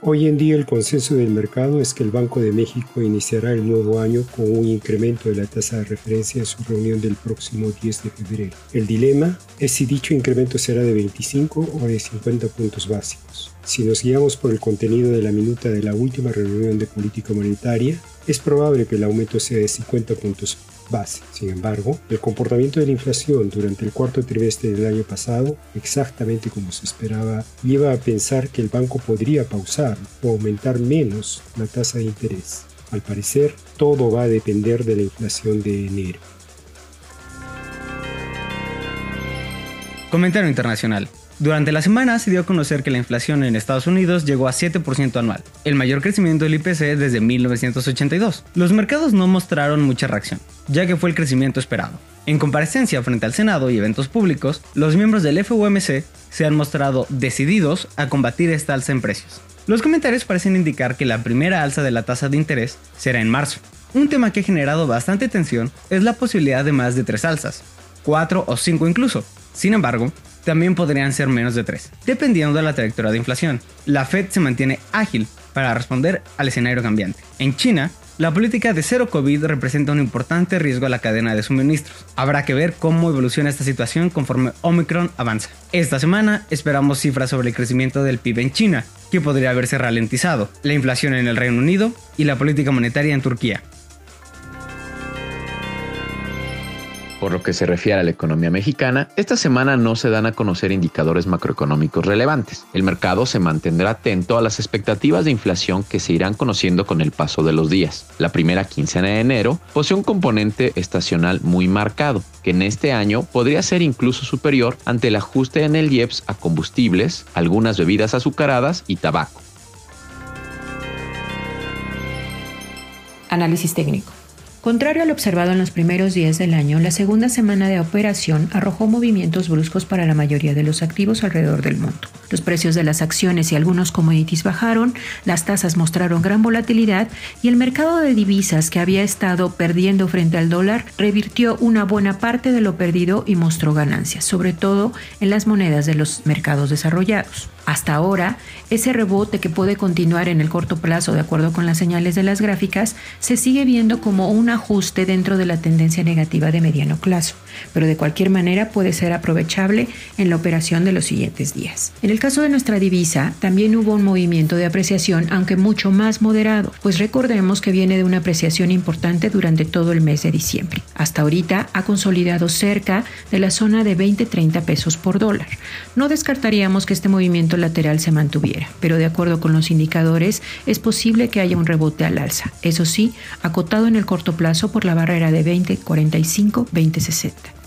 Hoy en día el consenso del mercado es que el Banco de México iniciará el nuevo año con un incremento de la tasa de referencia en su reunión del próximo 10 de febrero. El dilema es si dicho incremento será de 25 o de 50 puntos básicos. Si nos guiamos por el contenido de la minuta de la última reunión de política monetaria, es probable que el aumento sea de 50 puntos base. Sin embargo, el comportamiento de la inflación durante el cuarto trimestre del año pasado, exactamente como se esperaba, lleva a pensar que el banco podría pausar o aumentar menos la tasa de interés. Al parecer, todo va a depender de la inflación de enero. Comentario internacional. Durante la semana se dio a conocer que la inflación en Estados Unidos llegó a 7% anual, el mayor crecimiento del IPC desde 1982. Los mercados no mostraron mucha reacción, ya que fue el crecimiento esperado. En comparecencia frente al Senado y eventos públicos, los miembros del FOMC se han mostrado decididos a combatir esta alza en precios. Los comentarios parecen indicar que la primera alza de la tasa de interés será en marzo. Un tema que ha generado bastante tensión es la posibilidad de más de tres alzas, cuatro o cinco incluso. Sin embargo, también podrían ser menos de 3, dependiendo de la trayectoria de inflación. La Fed se mantiene ágil para responder al escenario cambiante. En China, la política de cero COVID representa un importante riesgo a la cadena de suministros. Habrá que ver cómo evoluciona esta situación conforme Omicron avanza. Esta semana esperamos cifras sobre el crecimiento del PIB en China, que podría haberse ralentizado, la inflación en el Reino Unido y la política monetaria en Turquía. Por lo que se refiere a la economía mexicana, esta semana no se dan a conocer indicadores macroeconómicos relevantes. El mercado se mantendrá atento a las expectativas de inflación que se irán conociendo con el paso de los días. La primera quincena de enero posee un componente estacional muy marcado, que en este año podría ser incluso superior ante el ajuste en el IEPS a combustibles, algunas bebidas azucaradas y tabaco. Análisis técnico. Contrario al observado en los primeros días del año, la segunda semana de operación arrojó movimientos bruscos para la mayoría de los activos alrededor del mundo. Los precios de las acciones y algunos commodities bajaron, las tasas mostraron gran volatilidad y el mercado de divisas que había estado perdiendo frente al dólar revirtió una buena parte de lo perdido y mostró ganancias, sobre todo en las monedas de los mercados desarrollados. Hasta ahora, ese rebote que puede continuar en el corto plazo de acuerdo con las señales de las gráficas se sigue viendo como un ajuste dentro de la tendencia negativa de mediano plazo, pero de cualquier manera puede ser aprovechable en la operación de los siguientes días. En el caso de nuestra divisa, también hubo un movimiento de apreciación, aunque mucho más moderado, pues recordemos que viene de una apreciación importante durante todo el mes de diciembre. Hasta ahorita ha consolidado cerca de la zona de 20-30 pesos por dólar. No descartaríamos que este movimiento lateral se mantuviera, pero de acuerdo con los indicadores es posible que haya un rebote al alza, eso sí, acotado en el corto plazo por la barrera de 20.45-20.60.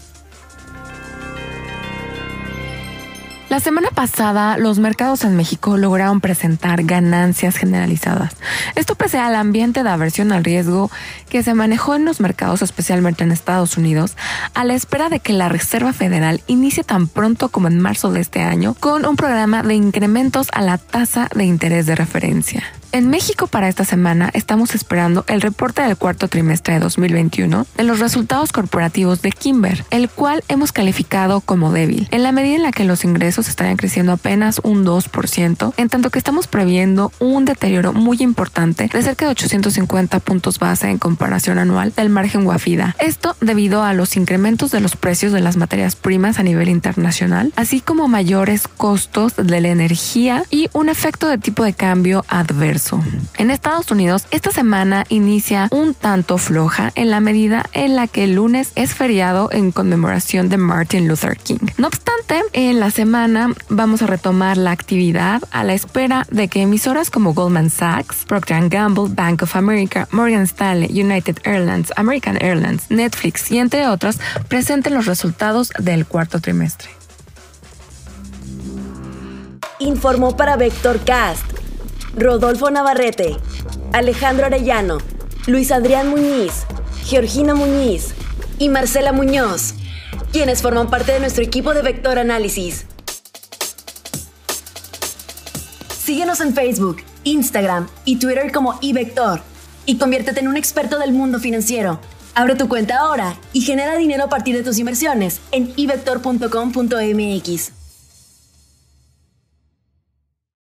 La semana pasada, los mercados en México lograron presentar ganancias generalizadas. Esto pese al ambiente de aversión al riesgo que se manejó en los mercados, especialmente en Estados Unidos, a la espera de que la Reserva Federal inicie tan pronto como en marzo de este año con un programa de incrementos a la tasa de interés de referencia. En México para esta semana estamos esperando el reporte del cuarto trimestre de 2021 de los resultados corporativos de Kimber, el cual hemos calificado como débil, en la medida en la que los ingresos estarían creciendo apenas un 2%, en tanto que estamos previendo un deterioro muy importante de cerca de 850 puntos base en comparación anual del margen Wafida. Esto debido a los incrementos de los precios de las materias primas a nivel internacional, así como mayores costos de la energía y un efecto de tipo de cambio adverso. En Estados Unidos, esta semana inicia un tanto floja en la medida en la que el lunes es feriado en conmemoración de Martin Luther King. No obstante, en la semana vamos a retomar la actividad a la espera de que emisoras como Goldman Sachs, Procter Gamble, Bank of America, Morgan Stanley, United Airlines, American Airlines, Netflix y entre otros presenten los resultados del cuarto trimestre. Informó para Vector Cast Rodolfo Navarrete, Alejandro Arellano, Luis Adrián Muñiz, Georgina Muñiz y Marcela Muñoz, quienes forman parte de nuestro equipo de Vector Análisis. Síguenos en Facebook, Instagram y Twitter como iVector y conviértete en un experto del mundo financiero. Abre tu cuenta ahora y genera dinero a partir de tus inversiones en ivector.com.mx.